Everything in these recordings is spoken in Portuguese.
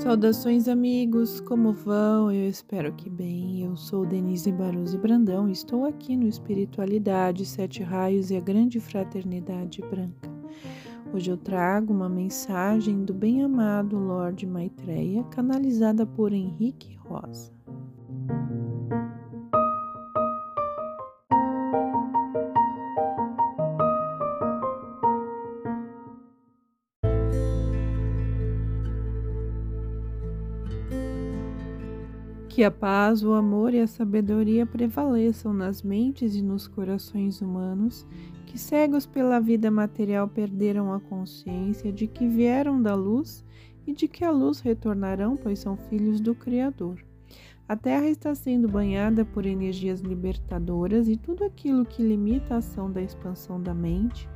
Saudações, amigos! Como vão? Eu espero que bem. Eu sou Denise Baruzzi Brandão e estou aqui no Espiritualidade, Sete Raios e a Grande Fraternidade Branca. Hoje eu trago uma mensagem do bem-amado Lorde Maitreya, canalizada por Henrique Rosa. Que a paz, o amor e a sabedoria prevaleçam nas mentes e nos corações humanos, que cegos pela vida material perderam a consciência de que vieram da luz e de que a luz retornarão, pois são filhos do Criador. A Terra está sendo banhada por energias libertadoras e tudo aquilo que limita a ação da expansão da mente,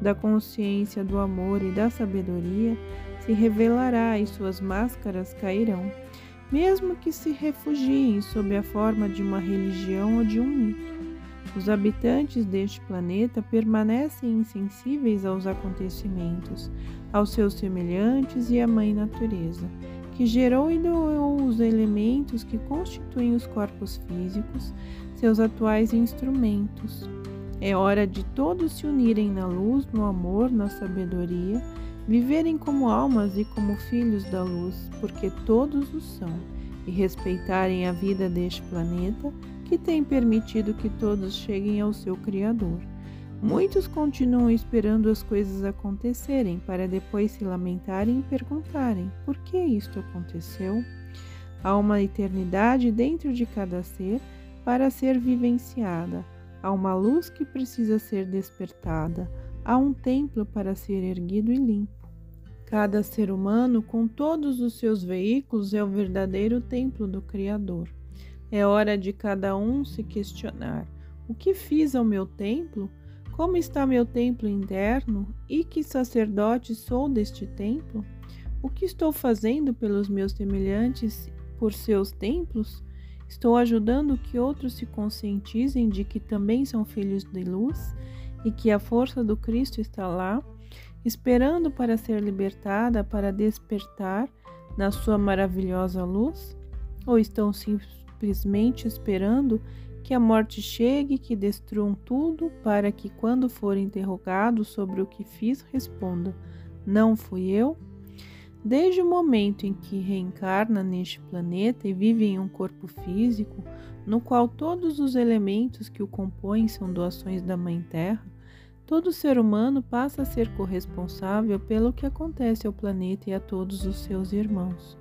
da consciência, do amor e da sabedoria se revelará e suas máscaras cairão mesmo que se refugiem sob a forma de uma religião ou de um mito. Os habitantes deste planeta permanecem insensíveis aos acontecimentos, aos seus semelhantes e à Mãe Natureza, que gerou e doou os elementos que constituem os corpos físicos, seus atuais instrumentos. É hora de todos se unirem na luz, no amor, na sabedoria viverem como almas e como filhos da luz, porque todos o são, e respeitarem a vida deste planeta que tem permitido que todos cheguem ao seu Criador. Muitos continuam esperando as coisas acontecerem para depois se lamentarem e perguntarem por que isto aconteceu. Há uma eternidade dentro de cada ser para ser vivenciada. Há uma luz que precisa ser despertada. Há um templo para ser erguido e limpo. Cada ser humano, com todos os seus veículos, é o verdadeiro templo do Criador. É hora de cada um se questionar: o que fiz ao meu templo? Como está meu templo interno? E que sacerdote sou deste templo? O que estou fazendo pelos meus semelhantes por seus templos? Estou ajudando que outros se conscientizem de que também são filhos de luz e que a força do Cristo está lá esperando para ser libertada, para despertar na sua maravilhosa luz? Ou estão simplesmente esperando que a morte chegue, que destruam tudo, para que, quando forem interrogados sobre o que fiz, respondam: Não fui eu? Desde o momento em que reencarna neste planeta e vive em um corpo físico, no qual todos os elementos que o compõem são doações da Mãe Terra, Todo ser humano passa a ser corresponsável pelo que acontece ao planeta e a todos os seus irmãos.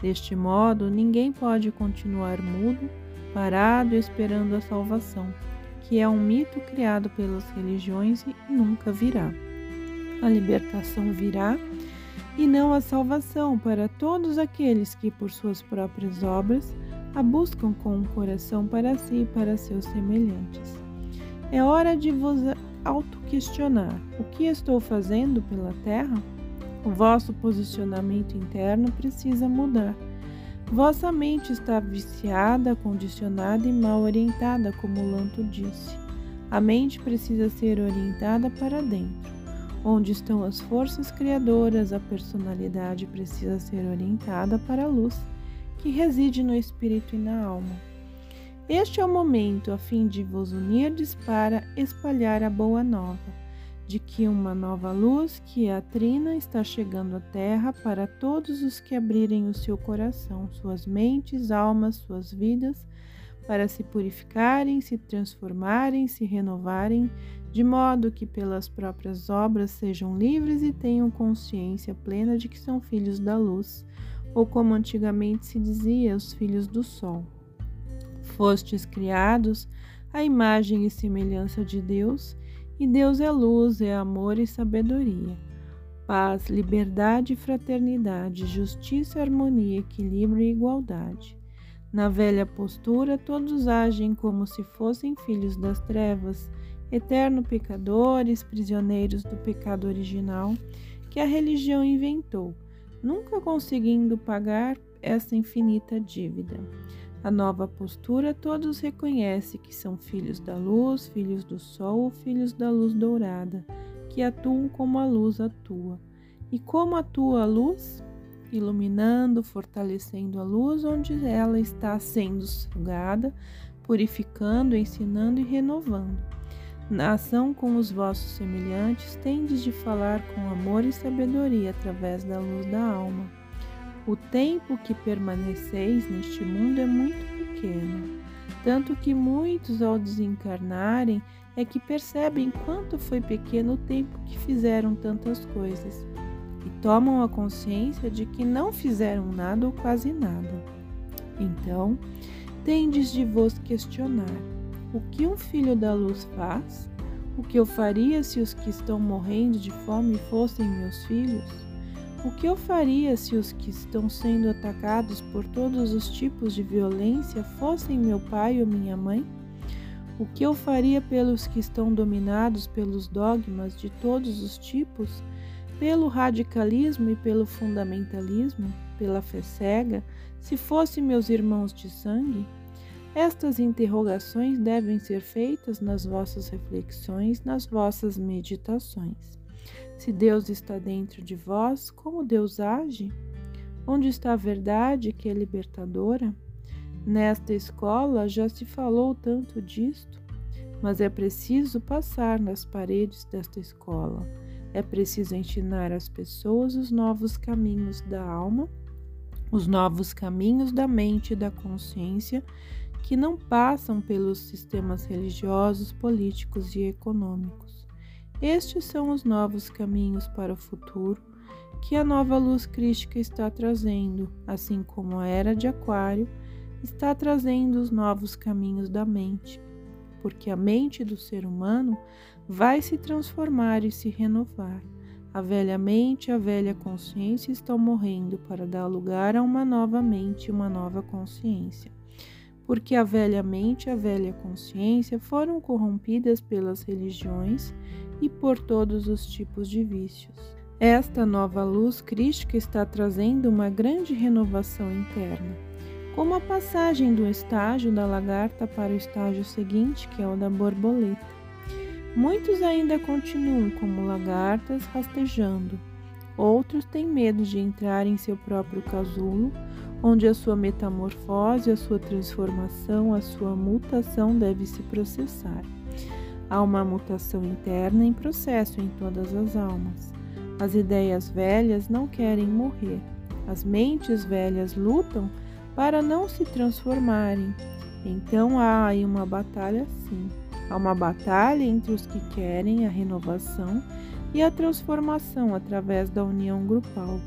Deste modo, ninguém pode continuar mudo, parado esperando a salvação, que é um mito criado pelas religiões e nunca virá. A libertação virá e não a salvação para todos aqueles que, por suas próprias obras, a buscam com um coração para si e para seus semelhantes. É hora de vos auto-questionar: o que estou fazendo pela Terra? O vosso posicionamento interno precisa mudar. Vossa mente está viciada, condicionada e mal orientada, como Lanto disse. A mente precisa ser orientada para dentro. Onde estão as forças criadoras, a personalidade precisa ser orientada para a luz, que reside no espírito e na alma. Este é o momento a fim de vos unirdes para espalhar a boa nova, de que uma nova luz, que é a trina, está chegando à terra para todos os que abrirem o seu coração, suas mentes, almas, suas vidas, para se purificarem, se transformarem, se renovarem, de modo que pelas próprias obras sejam livres e tenham consciência plena de que são filhos da luz, ou como antigamente se dizia, os filhos do sol. Fostes criados à imagem e semelhança de Deus, e Deus é luz, é amor e sabedoria. Paz, liberdade fraternidade, justiça, harmonia, equilíbrio e igualdade. Na velha postura, todos agem como se fossem filhos das trevas, eterno pecadores, prisioneiros do pecado original que a religião inventou, nunca conseguindo pagar essa infinita dívida. A nova postura, todos reconhecem que são filhos da luz, filhos do sol, filhos da luz dourada, que atuam como a luz atua. E como atua a luz? iluminando, fortalecendo a luz onde ela está sendo sugada, purificando, ensinando e renovando. Na ação com os vossos semelhantes, tendes de falar com amor e sabedoria através da luz da alma. O tempo que permaneceis neste mundo é muito pequeno, tanto que muitos, ao desencarnarem, é que percebem quanto foi pequeno o tempo que fizeram tantas coisas e tomam a consciência de que não fizeram nada ou quase nada. Então, tendes de vos questionar: o que um filho da luz faz? O que eu faria se os que estão morrendo de fome fossem meus filhos? O que eu faria se os que estão sendo atacados por todos os tipos de violência fossem meu pai ou minha mãe? O que eu faria pelos que estão dominados pelos dogmas de todos os tipos pelo radicalismo e pelo fundamentalismo, pela fé cega, se fossem meus irmãos de sangue? Estas interrogações devem ser feitas nas vossas reflexões, nas vossas meditações. Se Deus está dentro de vós, como Deus age? Onde está a verdade que é libertadora? Nesta escola já se falou tanto disto, mas é preciso passar nas paredes desta escola é preciso ensinar às pessoas os novos caminhos da alma, os novos caminhos da mente e da consciência que não passam pelos sistemas religiosos, políticos e econômicos. Estes são os novos caminhos para o futuro que a nova luz crística está trazendo, assim como a era de Aquário está trazendo os novos caminhos da mente, porque a mente do ser humano vai se transformar e se renovar. A velha mente e a velha consciência estão morrendo para dar lugar a uma nova mente e uma nova consciência. Porque a velha mente e a velha consciência foram corrompidas pelas religiões e por todos os tipos de vícios. Esta nova luz crística está trazendo uma grande renovação interna, como a passagem do estágio da lagarta para o estágio seguinte, que é o da borboleta. Muitos ainda continuam como lagartas rastejando. Outros têm medo de entrar em seu próprio casulo, onde a sua metamorfose, a sua transformação, a sua mutação deve se processar. Há uma mutação interna em processo em todas as almas. As ideias velhas não querem morrer. As mentes velhas lutam para não se transformarem. Então há aí uma batalha sim. Há uma batalha entre os que querem a renovação e a transformação através da união grupal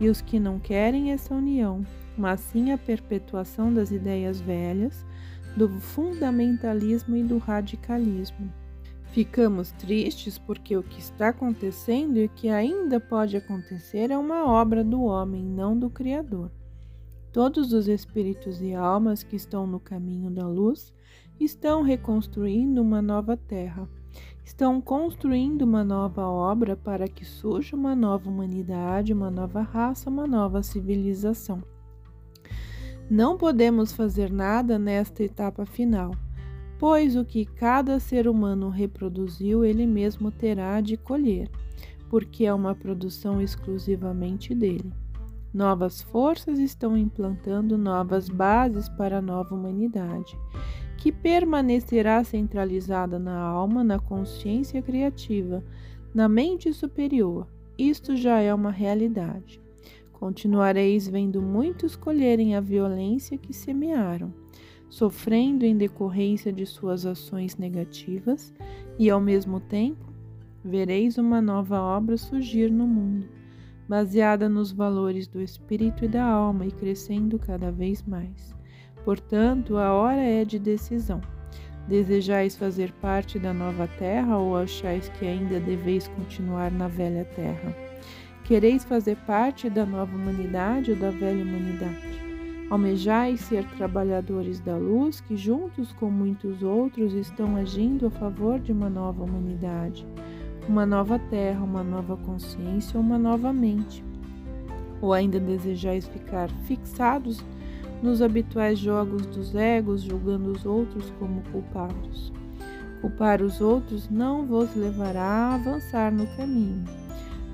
e os que não querem essa união, mas sim a perpetuação das ideias velhas, do fundamentalismo e do radicalismo. Ficamos tristes porque o que está acontecendo e que ainda pode acontecer é uma obra do homem, não do Criador. Todos os espíritos e almas que estão no caminho da luz estão reconstruindo uma nova terra. Estão construindo uma nova obra para que surja uma nova humanidade, uma nova raça, uma nova civilização. Não podemos fazer nada nesta etapa final, pois o que cada ser humano reproduziu, ele mesmo terá de colher, porque é uma produção exclusivamente dele. Novas forças estão implantando novas bases para a nova humanidade que permanecerá centralizada na alma, na consciência criativa, na mente superior. Isto já é uma realidade. Continuareis vendo muitos colherem a violência que semearam, sofrendo em decorrência de suas ações negativas, e ao mesmo tempo vereis uma nova obra surgir no mundo, baseada nos valores do espírito e da alma e crescendo cada vez mais. Portanto, a hora é de decisão. Desejais fazer parte da nova terra ou achais que ainda deveis continuar na velha terra? Quereis fazer parte da nova humanidade ou da velha humanidade? Almejais ser trabalhadores da luz que, juntos com muitos outros, estão agindo a favor de uma nova humanidade, uma nova terra, uma nova consciência, uma nova mente? Ou ainda desejais ficar fixados nos habituais jogos dos egos, julgando os outros como culpados. Culpar os outros não vos levará a avançar no caminho.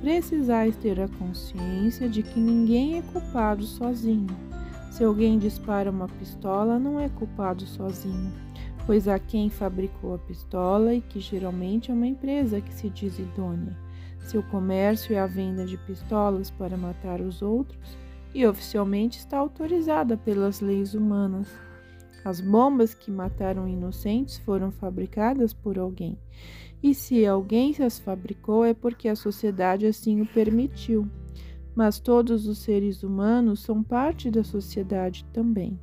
precisais ter a consciência de que ninguém é culpado sozinho. Se alguém dispara uma pistola, não é culpado sozinho, pois há quem fabricou a pistola e que geralmente é uma empresa que se diz idônea. Seu comércio é a venda de pistolas para matar os outros e oficialmente está autorizada pelas leis humanas. As bombas que mataram inocentes foram fabricadas por alguém e se alguém as fabricou é porque a sociedade assim o permitiu. Mas todos os seres humanos são parte da sociedade também.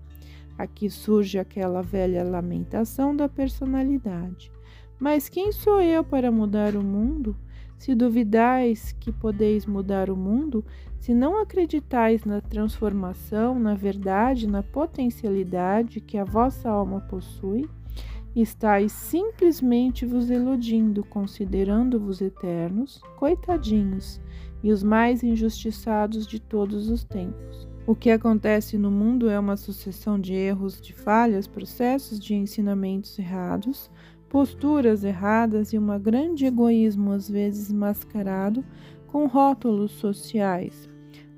Aqui surge aquela velha lamentação da personalidade. Mas quem sou eu para mudar o mundo? Se duvidais que podeis mudar o mundo, se não acreditais na transformação, na verdade, na potencialidade que a vossa alma possui, Estais simplesmente vos iludindo, considerando-vos eternos, coitadinhos, e os mais injustiçados de todos os tempos. O que acontece no mundo é uma sucessão de erros, de falhas, processos de ensinamentos errados, posturas erradas e um grande egoísmo, às vezes mascarado com rótulos sociais.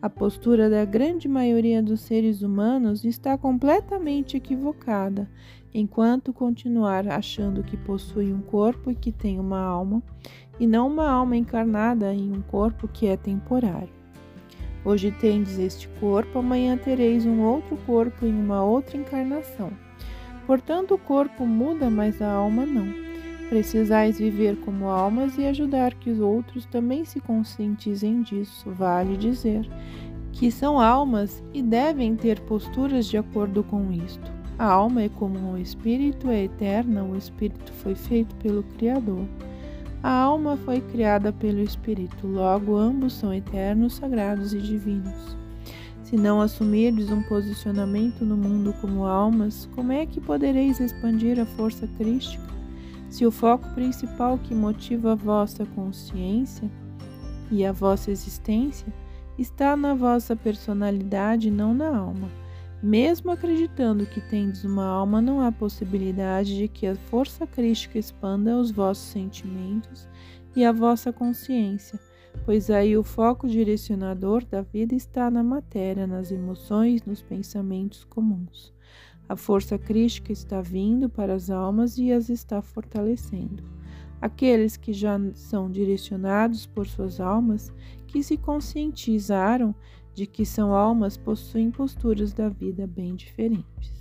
A postura da grande maioria dos seres humanos está completamente equivocada enquanto continuar achando que possui um corpo e que tem uma alma, e não uma alma encarnada em um corpo que é temporário. Hoje tendes este corpo, amanhã tereis um outro corpo em uma outra encarnação. Portanto, o corpo muda, mas a alma não. Precisais viver como almas e ajudar que os outros também se conscientizem disso, vale dizer, que são almas e devem ter posturas de acordo com isto. A alma é como o espírito é eterna, o espírito foi feito pelo Criador. A alma foi criada pelo espírito, logo ambos são eternos, sagrados e divinos. Se não assumirdes um posicionamento no mundo como almas, como é que podereis expandir a força crística? Se o foco principal que motiva a vossa consciência e a vossa existência está na vossa personalidade, não na alma. Mesmo acreditando que tendes uma alma, não há possibilidade de que a força crística expanda os vossos sentimentos e a vossa consciência, pois aí o foco direcionador da vida está na matéria, nas emoções, nos pensamentos comuns. A força crística está vindo para as almas e as está fortalecendo. Aqueles que já são direcionados por suas almas, que se conscientizaram de que são almas possuem posturas da vida bem diferentes.